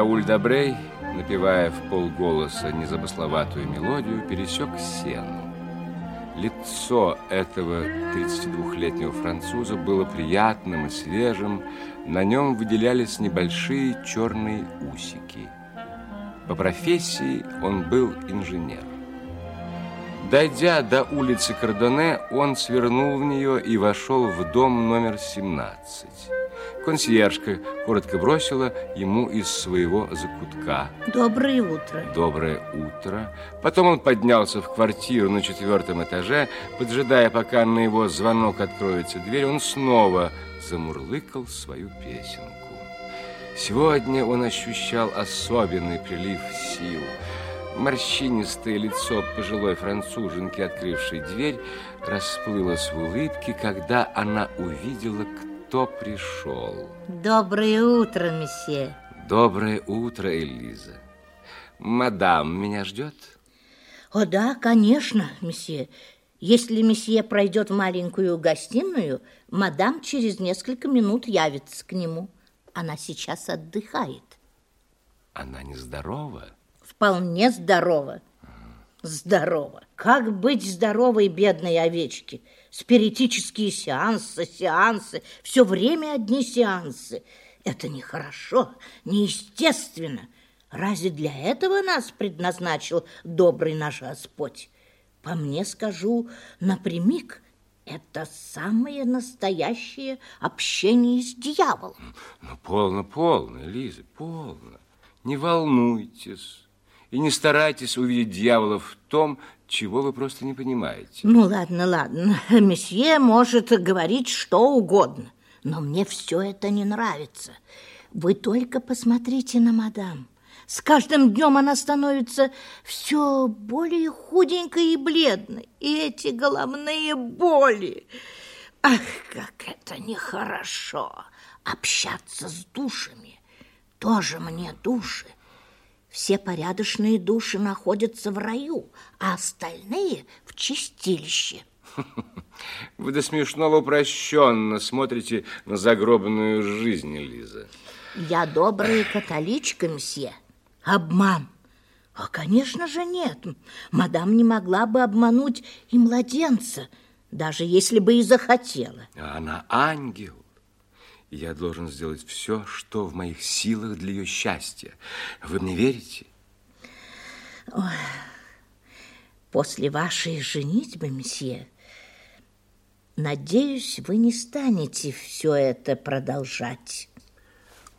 Рауль Добрей, напевая в полголоса незамысловатую мелодию, пересек сену. Лицо этого 32-летнего француза было приятным и свежим, на нем выделялись небольшие черные усики. По профессии он был инженер. Дойдя до улицы Кардоне, он свернул в нее и вошел в дом номер 17. Консьержка коротко бросила ему из своего закутка. Доброе утро. Доброе утро. Потом он поднялся в квартиру на четвертом этаже. Поджидая, пока на его звонок откроется дверь, он снова замурлыкал свою песенку. Сегодня он ощущал особенный прилив сил. Морщинистое лицо пожилой француженки, открывшей дверь, расплылось в улыбке, когда она увидела, кто кто пришел. Доброе утро, месье. Доброе утро, Элиза. Мадам меня ждет? О, да, конечно, месье. Если месье пройдет в маленькую гостиную, мадам через несколько минут явится к нему. Она сейчас отдыхает. Она нездорова? Вполне здорова. Здорово. Как быть здоровой бедной овечке? Спиритические сеансы, сеансы, все время одни сеансы. Это нехорошо, неестественно. Разве для этого нас предназначил добрый наш Господь? По мне скажу напрямик, это самое настоящее общение с дьяволом. Ну, полно, полно, Лиза, полно. Не волнуйтесь и не старайтесь увидеть дьявола в том, чего вы просто не понимаете. Ну, ладно, ладно. Месье может говорить что угодно, но мне все это не нравится. Вы только посмотрите на мадам. С каждым днем она становится все более худенькой и бледной. И эти головные боли. Ах, как это нехорошо общаться с душами. Тоже мне души. Все порядочные души находятся в раю, а остальные в чистилище. Вы до смешного упрощенно смотрите на загробную жизнь, Лиза. Я добрая католичка, мсье. Обман. А, конечно же, нет. Мадам не могла бы обмануть и младенца, даже если бы и захотела. А она ангел я должен сделать все, что в моих силах для ее счастья. Вы мне верите? Ой, после вашей женитьбы, месье, надеюсь, вы не станете все это продолжать.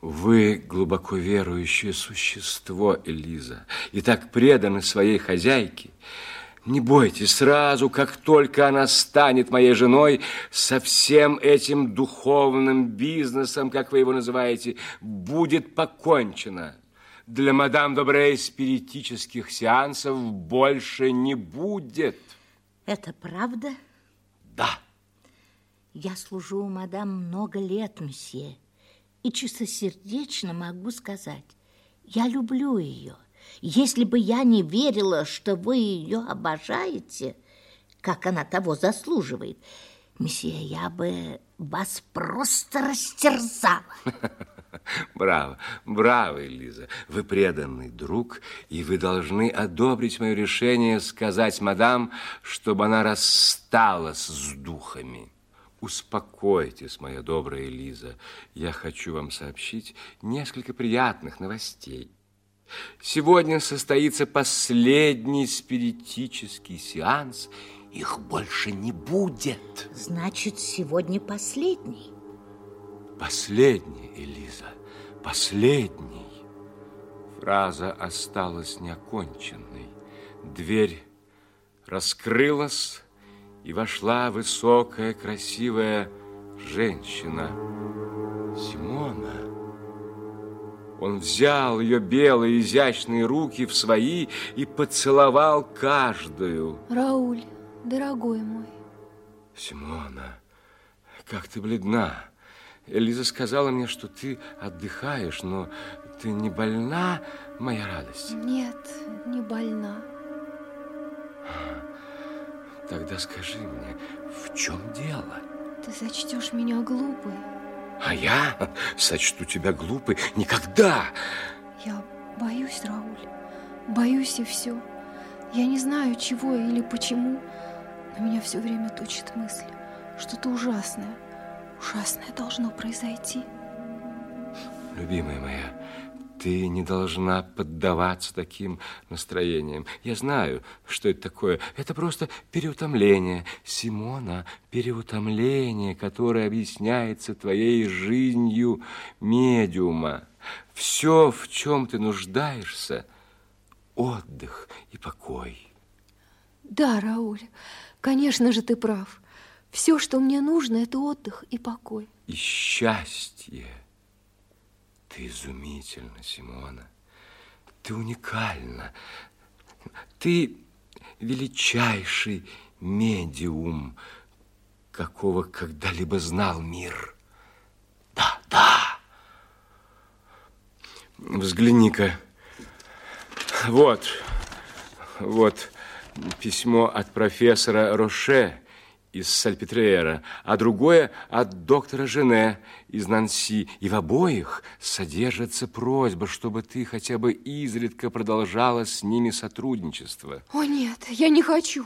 Вы глубоко верующее существо, Элиза, и так преданы своей хозяйке. Не бойтесь, сразу, как только она станет моей женой, со всем этим духовным бизнесом, как вы его называете, будет покончено. Для мадам Добрей спиритических сеансов больше не будет. Это правда? Да. Я служу у мадам много лет, месье, и чистосердечно могу сказать, я люблю ее. Если бы я не верила, что вы ее обожаете, как она того заслуживает, месье, я бы вас просто растерзала. Браво, браво, Элиза. Вы преданный друг, и вы должны одобрить мое решение сказать мадам, чтобы она рассталась с духами. Успокойтесь, моя добрая Элиза. Я хочу вам сообщить несколько приятных новостей. Сегодня состоится последний спиритический сеанс. Их больше не будет. Значит, сегодня последний? Последний, Элиза, последний. Фраза осталась неоконченной. Дверь раскрылась, и вошла высокая, красивая женщина. Симона. Он взял ее белые изящные руки в свои и поцеловал каждую. Рауль, дорогой мой. Симона, как ты бледна. Элиза сказала мне, что ты отдыхаешь, но ты не больна, моя радость? Нет, не больна. Тогда скажи мне, в чем дело? Ты сочтешь меня глупой. А я сочту тебя глупой никогда. Я боюсь, Рауль. Боюсь и все. Я не знаю, чего или почему, но меня все время точит мысль. Что-то ужасное, ужасное должно произойти. Любимая моя, ты не должна поддаваться таким настроениям. Я знаю, что это такое. Это просто переутомление. Симона, переутомление, которое объясняется твоей жизнью медиума. Все, в чем ты нуждаешься, отдых и покой. Да, Рауль, конечно же ты прав. Все, что мне нужно, это отдых и покой. И счастье. Ты изумительна, Симона. Ты уникальна. Ты величайший медиум, какого когда-либо знал мир. Да, да. Взгляни-ка. Вот, вот письмо от профессора Роше из Сальпетриера, а другое от доктора Жене из Нанси. И в обоих содержится просьба, чтобы ты хотя бы изредка продолжала с ними сотрудничество. О, нет, я не хочу.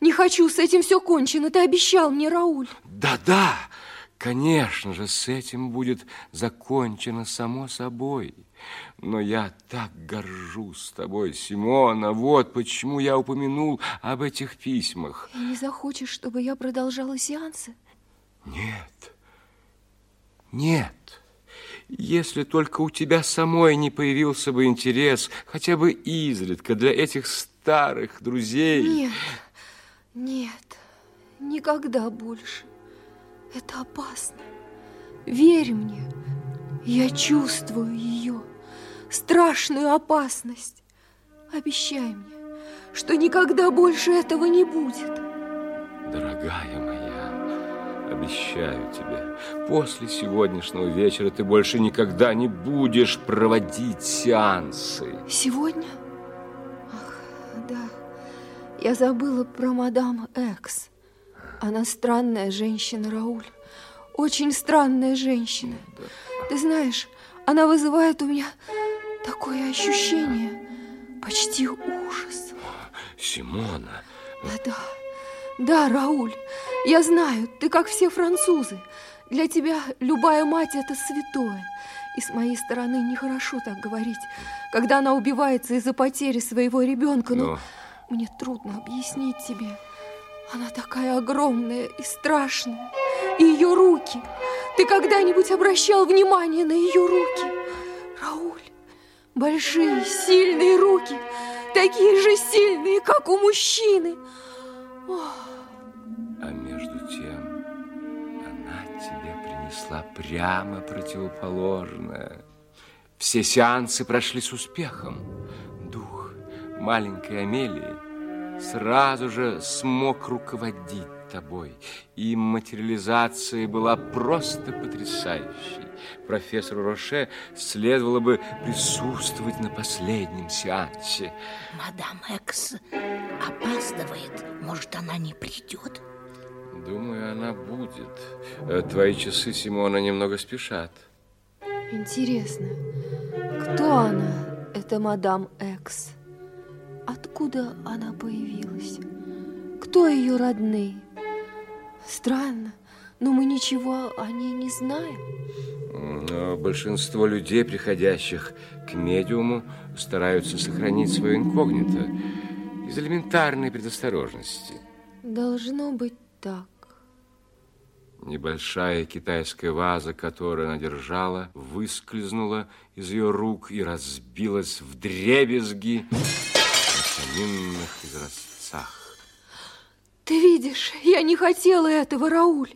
Не хочу, с этим все кончено. Ты обещал мне, Рауль. Да-да, конечно же, с этим будет закончено само собой. Но я так горжусь тобой, Симона. Вот почему я упомянул об этих письмах. И не захочешь, чтобы я продолжала сеансы? Нет, нет. Если только у тебя самой не появился бы интерес, хотя бы изредка, для этих старых друзей. Нет, нет, никогда больше. Это опасно. Верь мне, я чувствую ее страшную опасность. Обещай мне, что никогда больше этого не будет. Дорогая моя, обещаю тебе, после сегодняшнего вечера ты больше никогда не будешь проводить сеансы. Сегодня? Ах, да. Я забыла про мадам Экс. Она странная женщина, Рауль. Очень странная женщина. Да. Ты знаешь, она вызывает у меня Такое ощущение, почти ужас. Симона. Да-да, да, Рауль, я знаю, ты как все французы. Для тебя любая мать – это святое. И с моей стороны нехорошо так говорить, когда она убивается из-за потери своего ребенка. Но, но мне трудно объяснить тебе. Она такая огромная и страшная. И ее руки. Ты когда-нибудь обращал внимание на ее руки? Рауль, Большие, сильные руки, такие же сильные, как у мужчины. Ох. А между тем она тебе принесла прямо противоположное. Все сеансы прошли с успехом. Дух маленькой Амелии сразу же смог руководить тобой. И материализация была просто потрясающей. Профессору Роше следовало бы присутствовать на последнем сеансе. Мадам Экс опаздывает. Может, она не придет? Думаю, она будет. Э, твои часы, Симона, немного спешат. Интересно, кто она, эта мадам Экс? Откуда она появилась? Кто ее родные? Странно, но мы ничего о ней не знаем. Но большинство людей, приходящих к медиуму, стараются сохранить свое инкогнито из элементарной предосторожности. Должно быть так. Небольшая китайская ваза, которую она держала, выскользнула из ее рук и разбилась в дребезги на саминных изразцах. Ты видишь, я не хотела этого, Рауль.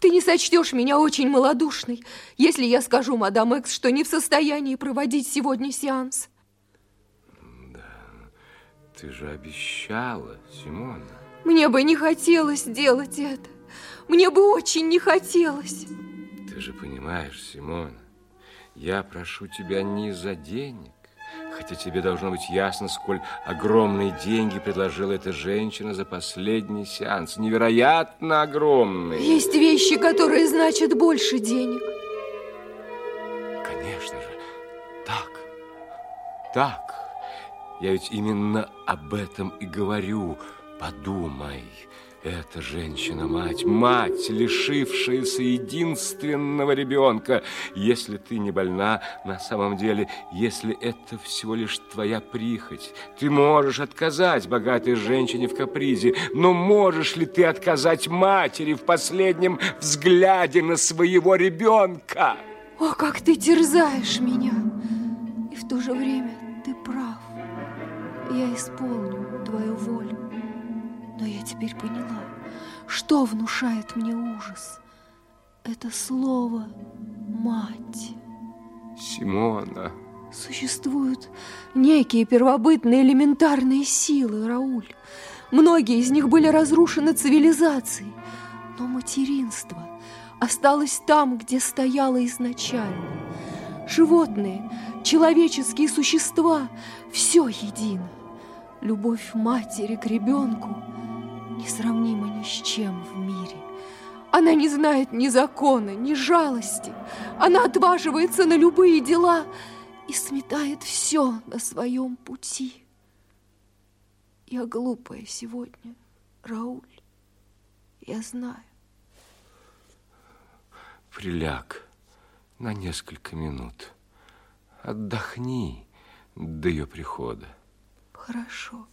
Ты не сочтешь меня очень малодушной, если я скажу мадам Экс, что не в состоянии проводить сегодня сеанс. Да, ты же обещала, Симона. Мне бы не хотелось делать это. Мне бы очень не хотелось. Ты же понимаешь, Симона, я прошу тебя не за денег, Хотя тебе должно быть ясно, сколь огромные деньги предложила эта женщина за последний сеанс. Невероятно огромные. Есть вещи, которые значат больше денег. Конечно же, так. так. Я ведь именно об этом и говорю. Подумай, эта женщина-мать, мать, лишившаяся единственного ребенка. Если ты не больна, на самом деле, если это всего лишь твоя прихоть, ты можешь отказать богатой женщине в капризе, но можешь ли ты отказать матери в последнем взгляде на своего ребенка? О, как ты терзаешь меня! И в то же время ты прав. Я исполню твою волю. Но я теперь поняла, что внушает мне ужас. Это слово «мать». Симона. Существуют некие первобытные элементарные силы, Рауль. Многие из них были разрушены цивилизацией. Но материнство осталось там, где стояло изначально. Животные, человеческие существа – все едино. Любовь матери к ребенку – несравнима ни с чем в мире. Она не знает ни закона, ни жалости. Она отваживается на любые дела и сметает все на своем пути. Я глупая сегодня, Рауль. Я знаю. Приляг на несколько минут. Отдохни до ее прихода. Хорошо.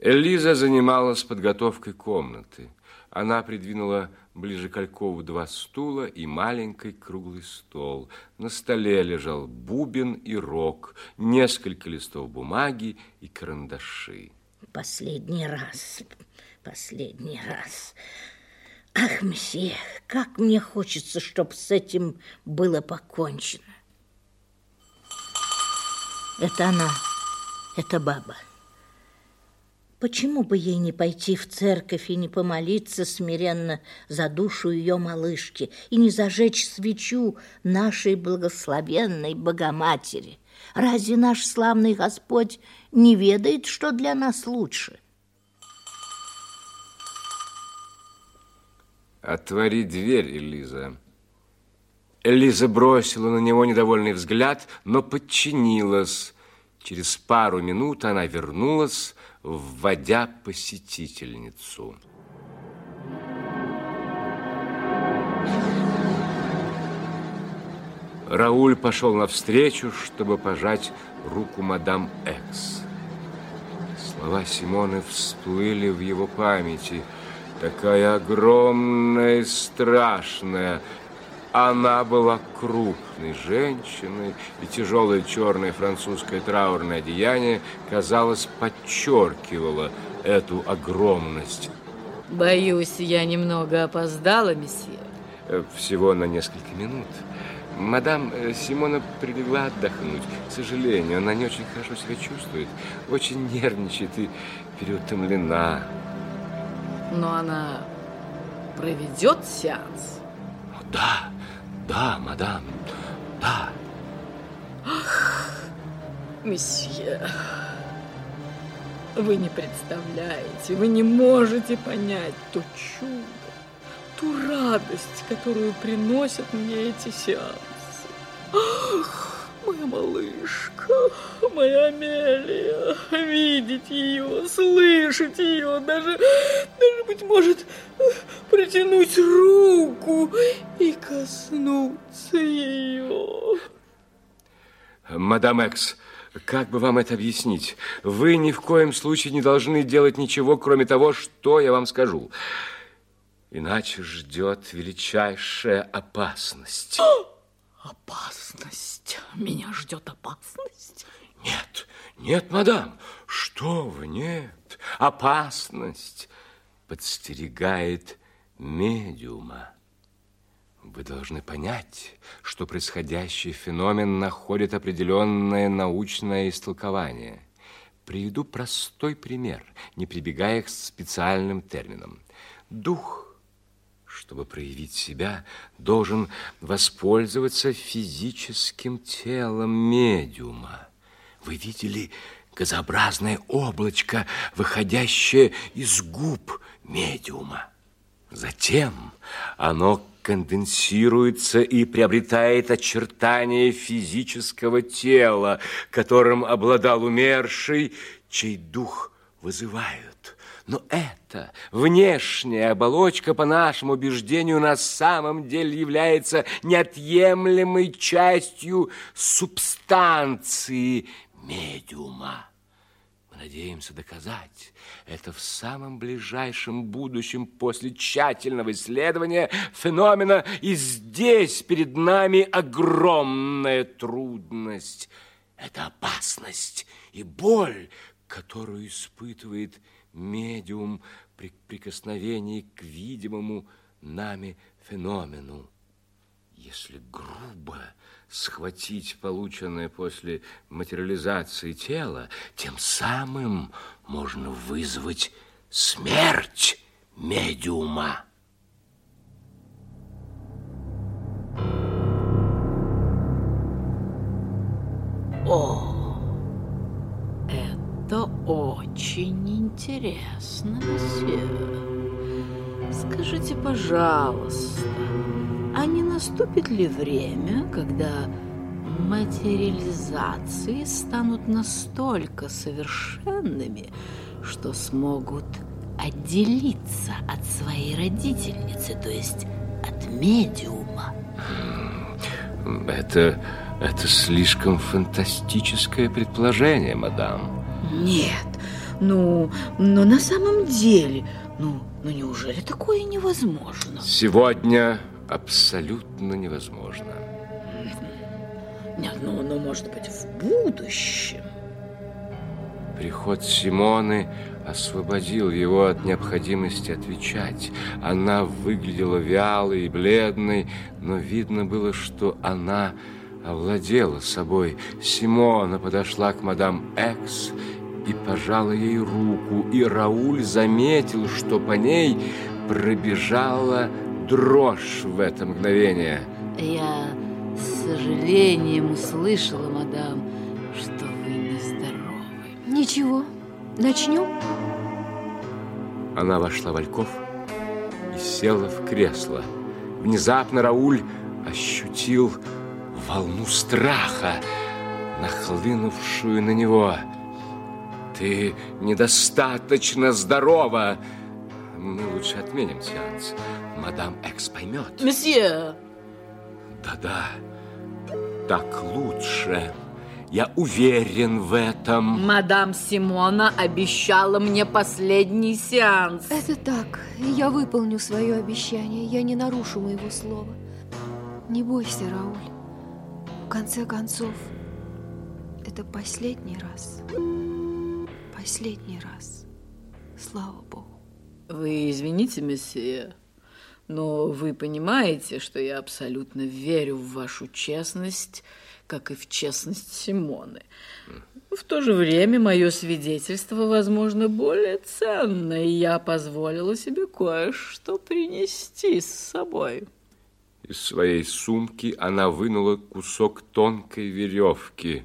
Элиза занималась подготовкой комнаты. Она придвинула ближе к Алькову два стула и маленький круглый стол. На столе лежал бубен и рог, несколько листов бумаги и карандаши. Последний раз, последний раз. Ах, месье, как мне хочется, чтобы с этим было покончено. Это она, это баба. Почему бы ей не пойти в церковь и не помолиться смиренно за душу ее малышки и не зажечь свечу нашей благословенной Богоматери? Разве наш славный Господь не ведает, что для нас лучше? Отвори дверь, Элиза. Элиза бросила на него недовольный взгляд, но подчинилась. Через пару минут она вернулась, вводя посетительницу. Рауль пошел навстречу, чтобы пожать руку мадам Экс. Слова Симоны всплыли в его памяти. Такая огромная и страшная – она была крупной женщиной, и тяжелое черное французское траурное одеяние, казалось, подчеркивало эту огромность. Боюсь, я немного опоздала, месье. Э, всего на несколько минут. Мадам э, Симона прилегла отдохнуть. К сожалению, она не очень хорошо себя чувствует, очень нервничает и переутомлена. Но она проведет сеанс? Да, да, мадам, да. Ах, месье, вы не представляете, вы не можете понять то чудо, ту радость, которую приносят мне эти сеансы. Ах, моя малышка, моя Амелия, видеть ее, слышать ее, даже, даже, быть может, протянуть руку и коснуться ее. Мадам Экс, как бы вам это объяснить? Вы ни в коем случае не должны делать ничего, кроме того, что я вам скажу. Иначе ждет величайшая опасность. Опасность? Меня ждет опасность? Нет, нет, мадам. Что вы, нет. Опасность подстерегает медиума. Вы должны понять, что происходящий феномен находит определенное научное истолкование. Приведу простой пример, не прибегая к специальным терминам. Дух, чтобы проявить себя, должен воспользоваться физическим телом медиума. Вы видели газообразное облачко, выходящее из губ медиума. Затем оно конденсируется и приобретает очертания физического тела, которым обладал умерший, чей дух вызывают. Но эта внешняя оболочка, по нашему убеждению, на самом деле является неотъемлемой частью субстанции медиума. Надеемся доказать это в самом ближайшем будущем после тщательного исследования феномена. И здесь перед нами огромная трудность. Это опасность и боль, которую испытывает медиум при прикосновении к видимому нами феномену. Если грубо схватить полученное после материализации тело, тем самым можно вызвать смерть медиума. О, это очень интересно, месье. Скажите, пожалуйста, а не наступит ли время, когда материализации станут настолько совершенными, что смогут отделиться от своей родительницы, то есть от медиума? Это, это слишком фантастическое предположение, мадам. Нет, ну, но на самом деле, ну, ну неужели такое невозможно? Сегодня абсолютно невозможно. Нет, ну, ну, может быть, в будущем. Приход Симоны освободил его от необходимости отвечать. Она выглядела вялой и бледной, но видно было, что она овладела собой. Симона подошла к мадам Экс и пожала ей руку, и Рауль заметил, что по ней пробежала дрожь в это мгновение. Я с сожалением услышала, мадам, что вы нездоровы. Ничего, начнем? Она вошла в Альков и села в кресло. Внезапно Рауль ощутил волну страха, нахлынувшую на него. Ты недостаточно здорова. Мы лучше отменим сеанс. Мадам Экс поймет. Месье! Да-да, так лучше. Я уверен в этом. Мадам Симона обещала мне последний сеанс. Это так. Я выполню свое обещание. Я не нарушу моего слова. Не бойся, Рауль. В конце концов, это последний раз. Последний раз. Слава Богу. Вы извините, месье, но вы понимаете, что я абсолютно верю в вашу честность, как и в честность Симоны. В то же время мое свидетельство, возможно, более ценно, и я позволила себе кое-что принести с собой. Из своей сумки она вынула кусок тонкой веревки.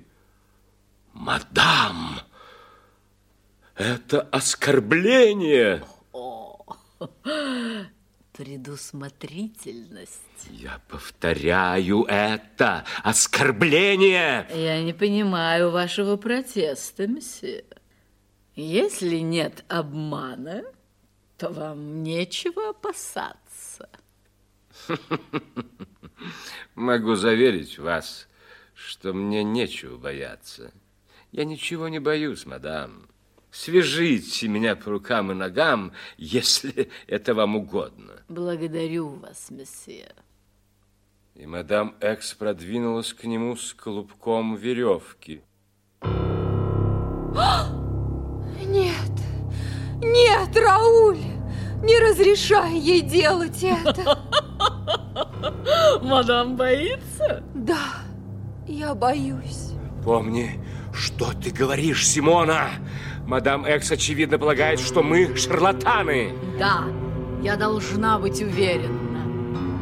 «Мадам, это оскорбление!» Предусмотрительность. Я повторяю, это оскорбление! Я не понимаю вашего протеста, месье. Если нет обмана, то вам нечего опасаться. Могу заверить вас, что мне нечего бояться. Я ничего не боюсь, мадам. Свяжите меня по рукам и ногам, если это вам угодно. Благодарю вас, месье. И мадам Экс продвинулась к нему с колубком веревки. Нет, нет, Рауль, не разрешай ей делать это. Мадам боится? Да, я боюсь. Помни, что ты говоришь, Симона. Мадам Экс, очевидно, полагает, что мы шарлатаны. Да, я должна быть уверена.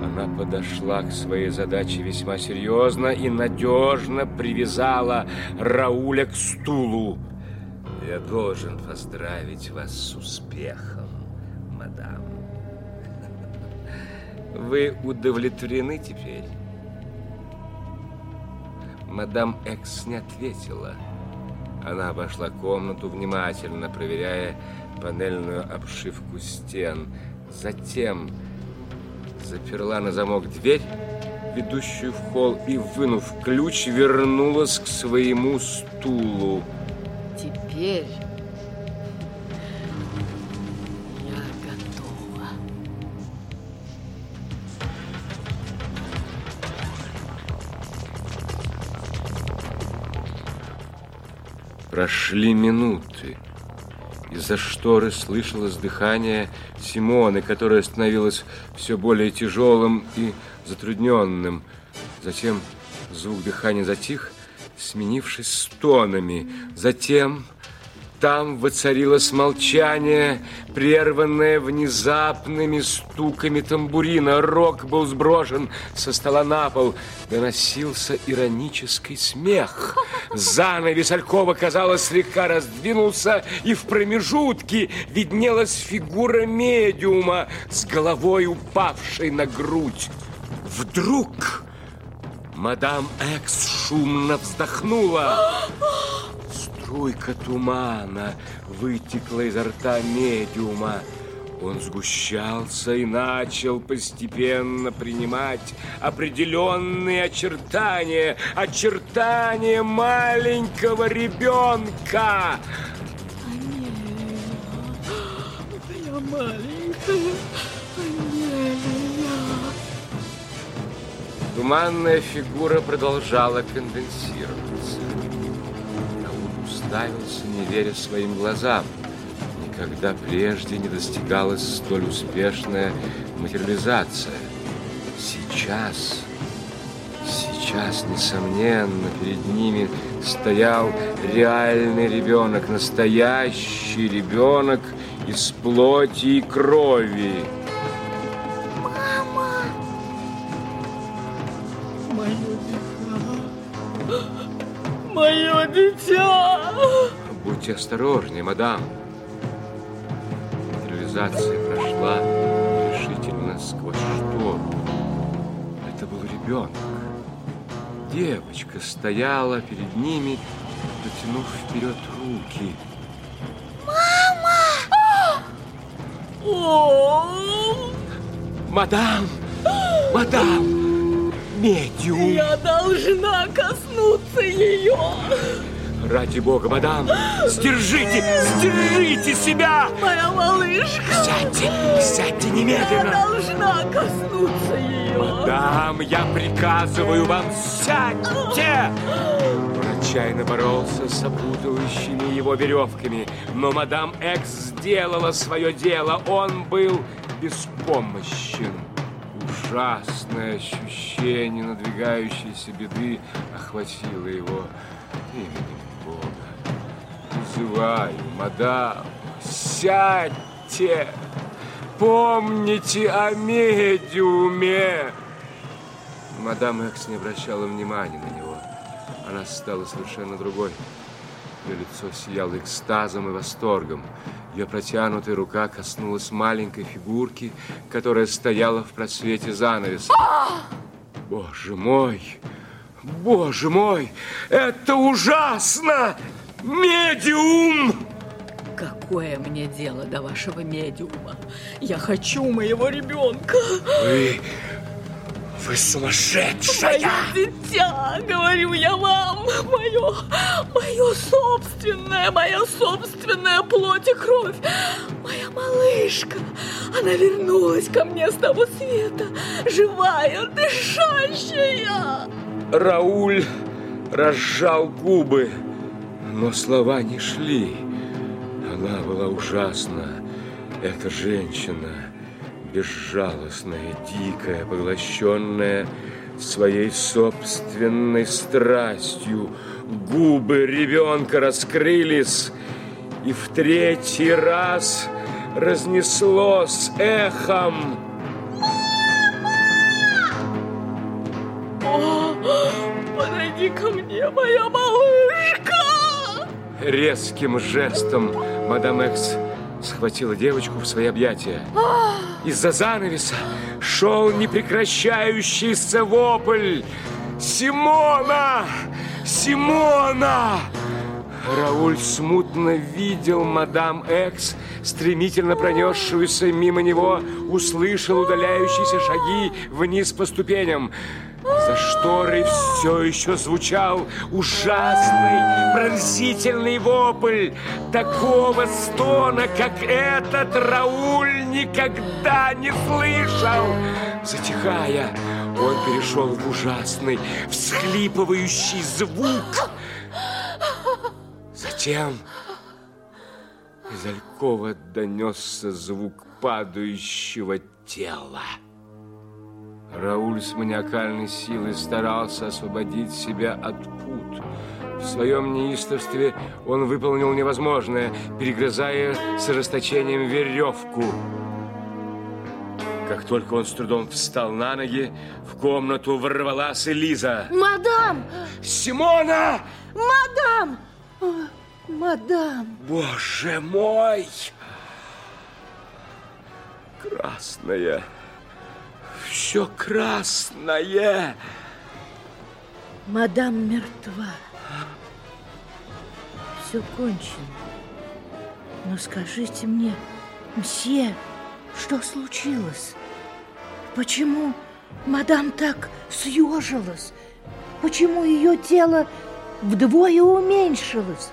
Она подошла к своей задаче весьма серьезно и надежно привязала Рауля к стулу. Я должен поздравить вас с успехом, мадам. Вы удовлетворены теперь? Мадам Экс не ответила. Она обошла комнату, внимательно проверяя панельную обшивку стен. Затем заперла на замок дверь, ведущую в холл, и, вынув ключ, вернулась к своему стулу. Теперь Прошли минуты. Из-за шторы слышалось дыхание Симоны, которое становилось все более тяжелым и затрудненным. Затем звук дыхания затих, сменившись стонами. Затем там воцарилось молчание, прерванное внезапными стуками тамбурина. Рог был сброшен со стола на пол. Доносился иронический смех. Занавес Алькова, казалось, слегка раздвинулся, и в промежутке виднелась фигура медиума с головой упавшей на грудь. Вдруг мадам Экс шумно вздохнула. Струйка тумана вытекла изо рта медиума. Он сгущался и начал постепенно принимать определенные очертания, очертания маленького ребенка. Я маленькая, Анелия. Туманная фигура продолжала конденсироваться. Рауль уставился, не веря своим глазам. Никогда прежде не достигалась столь успешная материализация. Сейчас, сейчас, несомненно, перед ними стоял реальный ребенок, настоящий ребенок из плоти и крови. Мое дитя. Мое дитя. Будьте осторожнее, мадам. Материализация прошла решительно сквозь штору. Это был ребенок. Девочка стояла перед ними, протянув вперед руки. О, Мадам! Мадам! Медиум! я должна коснуться ее. Ради бога, мадам! Сдержите! Сдержите себя! Моя малышка. Сядьте! Сядьте Я немедленно! должна коснуться ее. Мадам, я приказываю вам, сядьте! Отчаянно боролся с опутывающими его веревками, но мадам Экс сделала свое дело. Он был беспомощен. Ужасное ощущение надвигающейся беды охватило его. Именем Бога. Призываю, мадам, сядьте! Помните о медиуме! Мадам Экс не обращала внимания на него. Она стала совершенно другой. Ее лицо сияло экстазом и восторгом. Ее протянутая рука коснулась маленькой фигурки, которая стояла в просвете занавеса. Боже мой! Боже мой! Это ужасно! Медиум! Какое мне дело до вашего медиума? Я хочу моего ребенка. Вы... Вы сумасшедшая! Мое дитя, говорю я вам, мое, мое собственное, моя собственная плоть и кровь, моя малышка. Она вернулась ко мне с того света, живая, дышащая. Рауль разжал губы, но слова не шли. Она была ужасна, эта женщина, безжалостная, дикая, поглощенная своей собственной страстью. Губы ребенка раскрылись, и в третий раз разнеслось эхом. Мама! Подойди ко мне, моя малышка! Резким жестом мадам Экс схватила девочку в свои объятия. Из-за занавеса шел непрекращающийся вопль. «Симона! Симона!» Рауль смутно видел мадам Экс, стремительно пронесшуюся мимо него, услышал удаляющиеся шаги вниз по ступеням. За шторой все еще звучал ужасный, пронзительный вопль. Такого стона, как этот, Рауль никогда не слышал. Затихая, он перешел в ужасный, всхлипывающий звук. Затем из Алькова донесся звук падающего тела. Рауль с маниакальной силой старался освободить себя от пут. В своем неистовстве он выполнил невозможное, перегрызая с расточением веревку. Как только он с трудом встал на ноги, в комнату ворвалась Элиза. Мадам! «Симона!» Мадам! Мадам! Боже мой! Красное! Все красное! Мадам мертва. Все кончено. Но скажите мне, мсье, что случилось? Почему мадам так съежилась? Почему ее тело вдвое уменьшилось?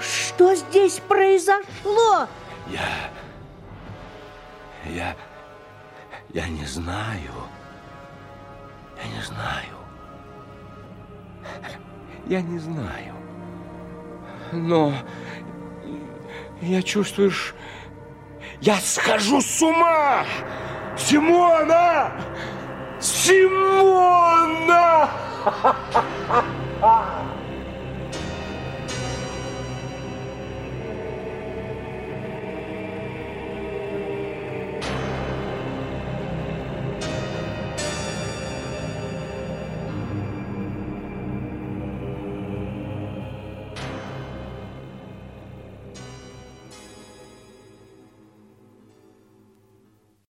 Что здесь произошло? Я... Я... Я не знаю. Я не знаю. Я не знаю. Но я чувствую, ш- я схожу с ума! Симона! Симона!